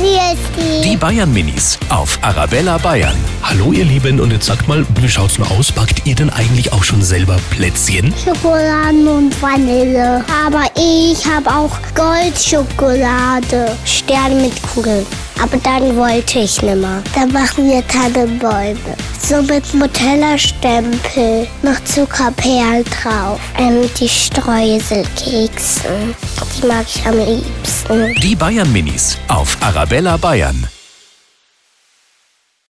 Wie ist Die Bayern Minis auf Arabella Bayern. Hallo ihr Lieben und jetzt sagt mal, wie schaut's nur aus? Backt ihr denn eigentlich auch schon selber Plätzchen? Schokoladen und Vanille. Aber ich habe auch Goldschokolade. Sterne mit Kugeln. Aber dann wollte ich nimmer. Dann machen wir Tannenbäume. So mit Nutella-Stempel. Noch Zuckerperlen drauf. Ähm, die Streuselkekse. Die mag ich am liebsten. Die Bayern Minis auf Arabella Bayern.